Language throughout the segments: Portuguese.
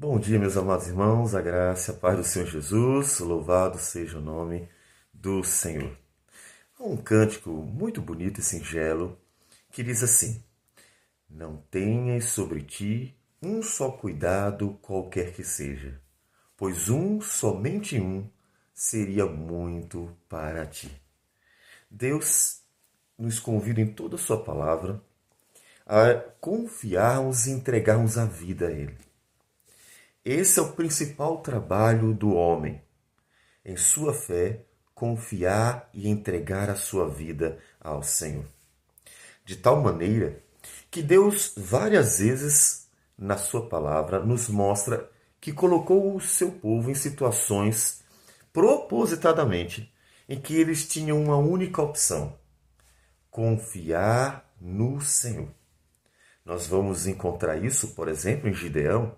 Bom dia, meus amados irmãos, a graça a paz do Senhor Jesus, louvado seja o nome do Senhor. Há um cântico muito bonito e singelo que diz assim: Não tenhas sobre ti um só cuidado, qualquer que seja, pois um, somente um, seria muito para ti. Deus nos convida em toda a Sua palavra a confiarmos e entregarmos a vida a Ele. Esse é o principal trabalho do homem. Em sua fé, confiar e entregar a sua vida ao Senhor. De tal maneira que Deus, várias vezes na sua palavra, nos mostra que colocou o seu povo em situações propositadamente em que eles tinham uma única opção: confiar no Senhor. Nós vamos encontrar isso, por exemplo, em Gideão,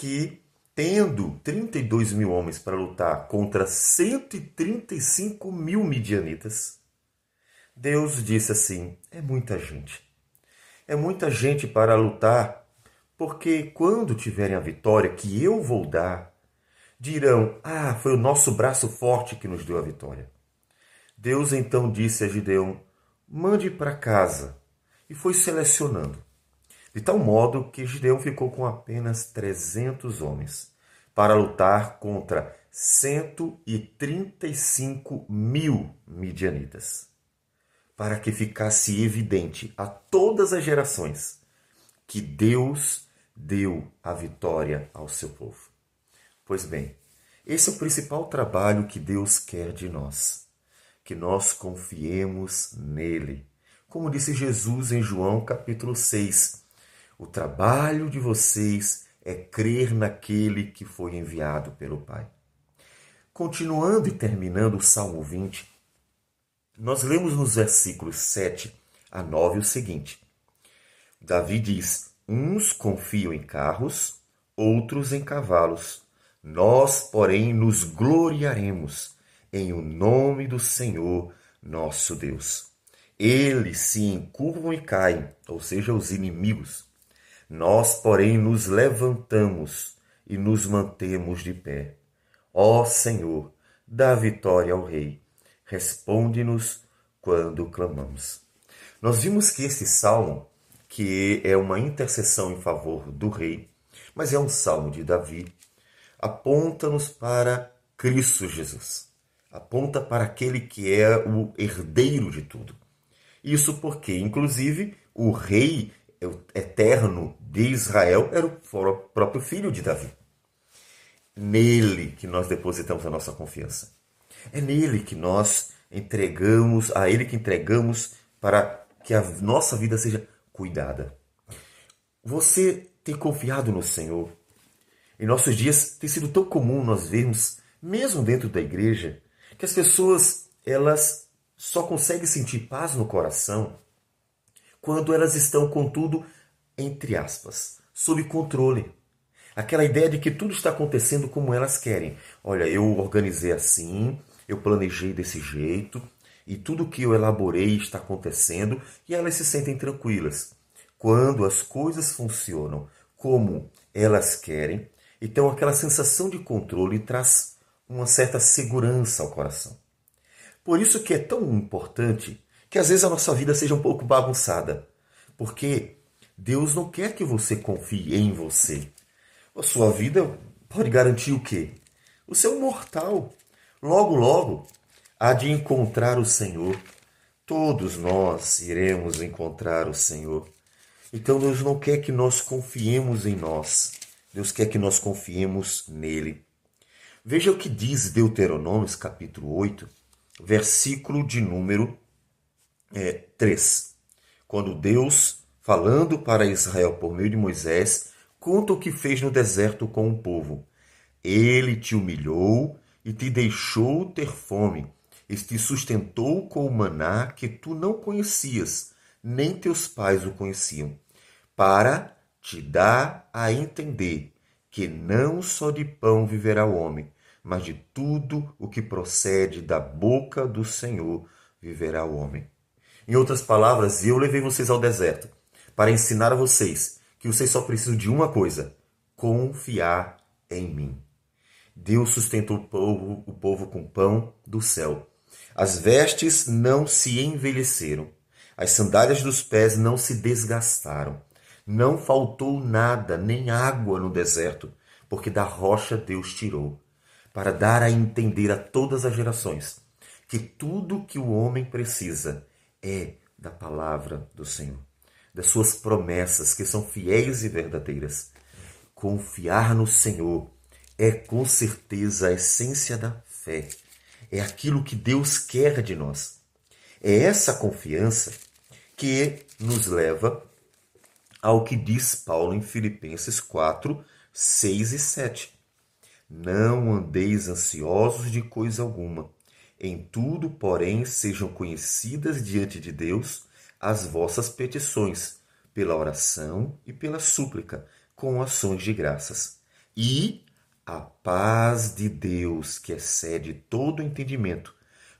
que, tendo 32 mil homens para lutar contra 135 mil midianitas, Deus disse assim: é muita gente. É muita gente para lutar, porque quando tiverem a vitória que eu vou dar, dirão: Ah, foi o nosso braço forte que nos deu a vitória. Deus então disse a Gideão: Mande para casa. E foi selecionando de tal modo que Gideão ficou com apenas 300 homens para lutar contra 135 mil midianitas, para que ficasse evidente a todas as gerações que Deus deu a vitória ao seu povo. Pois bem, esse é o principal trabalho que Deus quer de nós, que nós confiemos nele. Como disse Jesus em João capítulo 6, o trabalho de vocês é crer naquele que foi enviado pelo Pai. Continuando e terminando o Salmo 20, nós lemos nos versículos 7 a 9 o seguinte: Davi diz: Uns confiam em carros, outros em cavalos. Nós, porém, nos gloriaremos em o nome do Senhor nosso Deus. Eles se encurvam e caem, ou seja, os inimigos nós, porém, nos levantamos e nos mantemos de pé. Ó Senhor, dá vitória ao Rei. Responde-nos quando clamamos. Nós vimos que esse salmo, que é uma intercessão em favor do Rei, mas é um salmo de Davi, aponta-nos para Cristo Jesus. Aponta para aquele que é o herdeiro de tudo. Isso porque, inclusive, o rei eterno de Israel era o próprio filho de Davi. Nele que nós depositamos a nossa confiança. É nele que nós entregamos, a ele que entregamos para que a nossa vida seja cuidada. Você tem confiado no Senhor? Em nossos dias tem sido tão comum nós vermos, mesmo dentro da igreja, que as pessoas elas só conseguem sentir paz no coração quando elas estão, contudo, entre aspas, sob controle. Aquela ideia de que tudo está acontecendo como elas querem. Olha, eu organizei assim, eu planejei desse jeito, e tudo que eu elaborei está acontecendo, e elas se sentem tranquilas. Quando as coisas funcionam como elas querem, então aquela sensação de controle traz uma certa segurança ao coração. Por isso que é tão importante que às vezes a nossa vida seja um pouco bagunçada, porque Deus não quer que você confie em você. A sua vida pode garantir o quê? O seu mortal. Logo, logo, há de encontrar o Senhor. Todos nós iremos encontrar o Senhor. Então Deus não quer que nós confiemos em nós. Deus quer que nós confiemos nele. Veja o que diz Deuteronômio, capítulo 8, versículo de número é, 3. Quando Deus, falando para Israel por meio de Moisés, conta o que fez no deserto com o povo. Ele te humilhou e te deixou ter fome, e te sustentou com o maná que tu não conhecias, nem teus pais o conheciam, para te dar a entender que não só de pão viverá o homem, mas de tudo o que procede da boca do Senhor viverá o homem. Em outras palavras, eu levei vocês ao deserto para ensinar a vocês que vocês só precisam de uma coisa: confiar em mim. Deus sustentou o povo, o povo com pão do céu. As vestes não se envelheceram, as sandálias dos pés não se desgastaram. Não faltou nada, nem água no deserto, porque da rocha Deus tirou, para dar a entender a todas as gerações que tudo que o homem precisa é da palavra do Senhor, das suas promessas que são fiéis e verdadeiras. Confiar no Senhor é com certeza a essência da fé. É aquilo que Deus quer de nós. É essa confiança que nos leva ao que diz Paulo em Filipenses 4, 6 e 7. Não andeis ansiosos de coisa alguma. Em tudo, porém, sejam conhecidas diante de Deus as vossas petições, pela oração e pela súplica, com ações de graças. E a paz de Deus, que excede todo entendimento,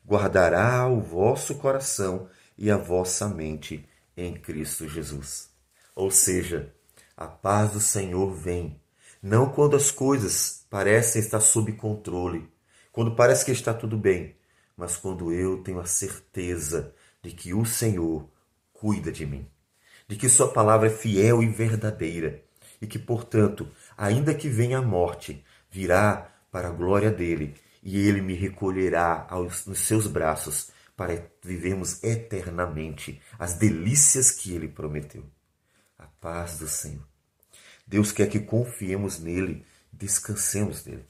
guardará o vosso coração e a vossa mente em Cristo Jesus. Ou seja, a paz do Senhor vem, não quando as coisas parecem estar sob controle, quando parece que está tudo bem, mas quando eu tenho a certeza de que o Senhor cuida de mim, de que Sua palavra é fiel e verdadeira, e que, portanto, ainda que venha a morte, virá para a glória dele, e ele me recolherá aos, nos seus braços para vivermos eternamente as delícias que ele prometeu a paz do Senhor. Deus quer que confiemos nele, descansemos nele.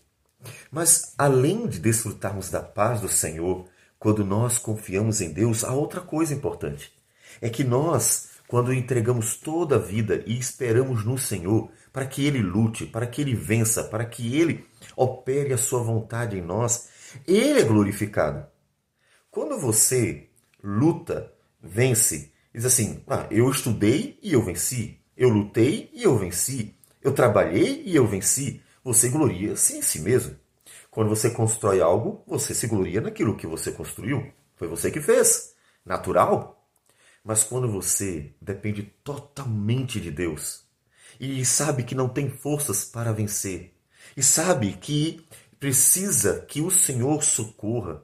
Mas além de desfrutarmos da paz do Senhor, quando nós confiamos em Deus, há outra coisa importante. É que nós, quando entregamos toda a vida e esperamos no Senhor, para que Ele lute, para que Ele vença, para que Ele opere a sua vontade em nós, Ele é glorificado. Quando você luta, vence, Diz assim: ah, eu estudei e eu venci. Eu lutei e eu venci. Eu trabalhei e eu venci. Você gloria-se em si mesmo. Quando você constrói algo, você se gloria naquilo que você construiu. Foi você que fez. Natural. Mas quando você depende totalmente de Deus e sabe que não tem forças para vencer, e sabe que precisa que o Senhor socorra,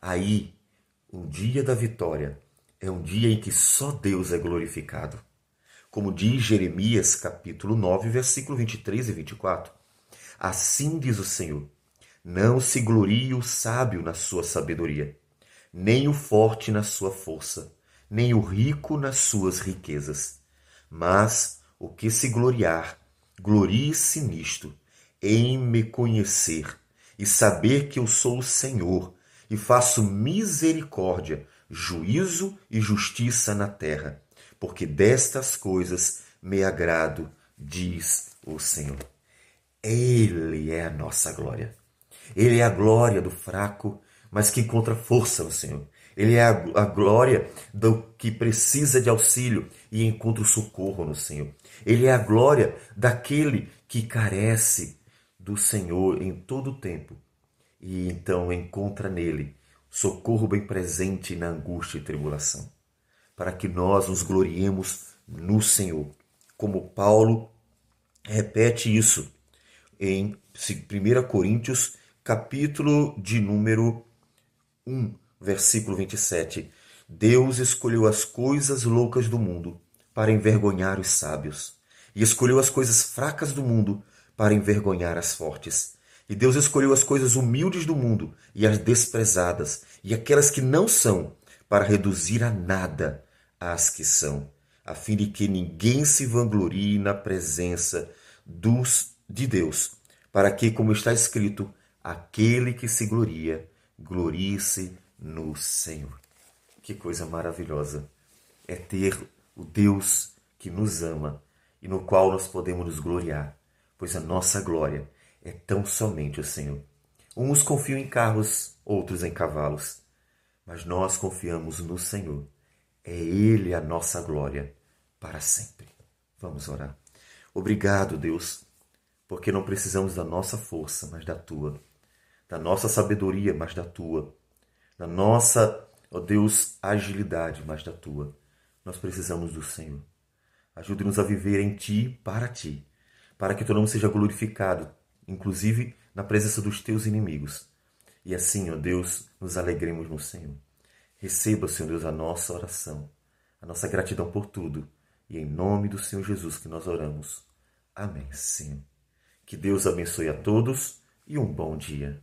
aí, o dia da vitória é um dia em que só Deus é glorificado. Como diz Jeremias capítulo 9, versículo 23 e 24. Assim diz o Senhor: Não se glorie o sábio na sua sabedoria, nem o forte na sua força, nem o rico nas suas riquezas. Mas o que se gloriar, glorie-se nisto, em me conhecer e saber que eu sou o Senhor e faço misericórdia juízo e justiça na terra, porque destas coisas me agrado, diz o Senhor. Ele é a nossa glória. Ele é a glória do fraco, mas que encontra força no Senhor. Ele é a, glória do que precisa de auxílio e encontra o socorro no Senhor. Ele é a glória daquele que carece do Senhor em todo o tempo e então encontra nele socorro bem presente na angústia e tribulação, para que nós nos gloriemos no Senhor. Como Paulo repete isso em 1 Coríntios, capítulo de número 1, versículo 27. Deus escolheu as coisas loucas do mundo para envergonhar os sábios, e escolheu as coisas fracas do mundo para envergonhar as fortes. E Deus escolheu as coisas humildes do mundo e as desprezadas e aquelas que não são, para reduzir a nada as que são, a fim de que ninguém se vanglorie na presença dos de Deus, para que, como está escrito, aquele que se gloria, glorie-se no Senhor. Que coisa maravilhosa é ter o Deus que nos ama e no qual nós podemos nos gloriar, pois a nossa glória é tão somente o Senhor. Uns confiam em carros, outros em cavalos, mas nós confiamos no Senhor. É Ele a nossa glória para sempre. Vamos orar. Obrigado, Deus, porque não precisamos da nossa força, mas da tua, da nossa sabedoria, mas da tua, da nossa, ó Deus, agilidade, mas da tua. Nós precisamos do Senhor. Ajude-nos a viver em ti, para ti para que teu nome seja glorificado, inclusive na presença dos teus inimigos. E assim, ó Deus, nos alegremos no Senhor. Receba, Senhor Deus, a nossa oração, a nossa gratidão por tudo. E em nome do Senhor Jesus que nós oramos. Amém, Senhor. Que Deus abençoe a todos e um bom dia.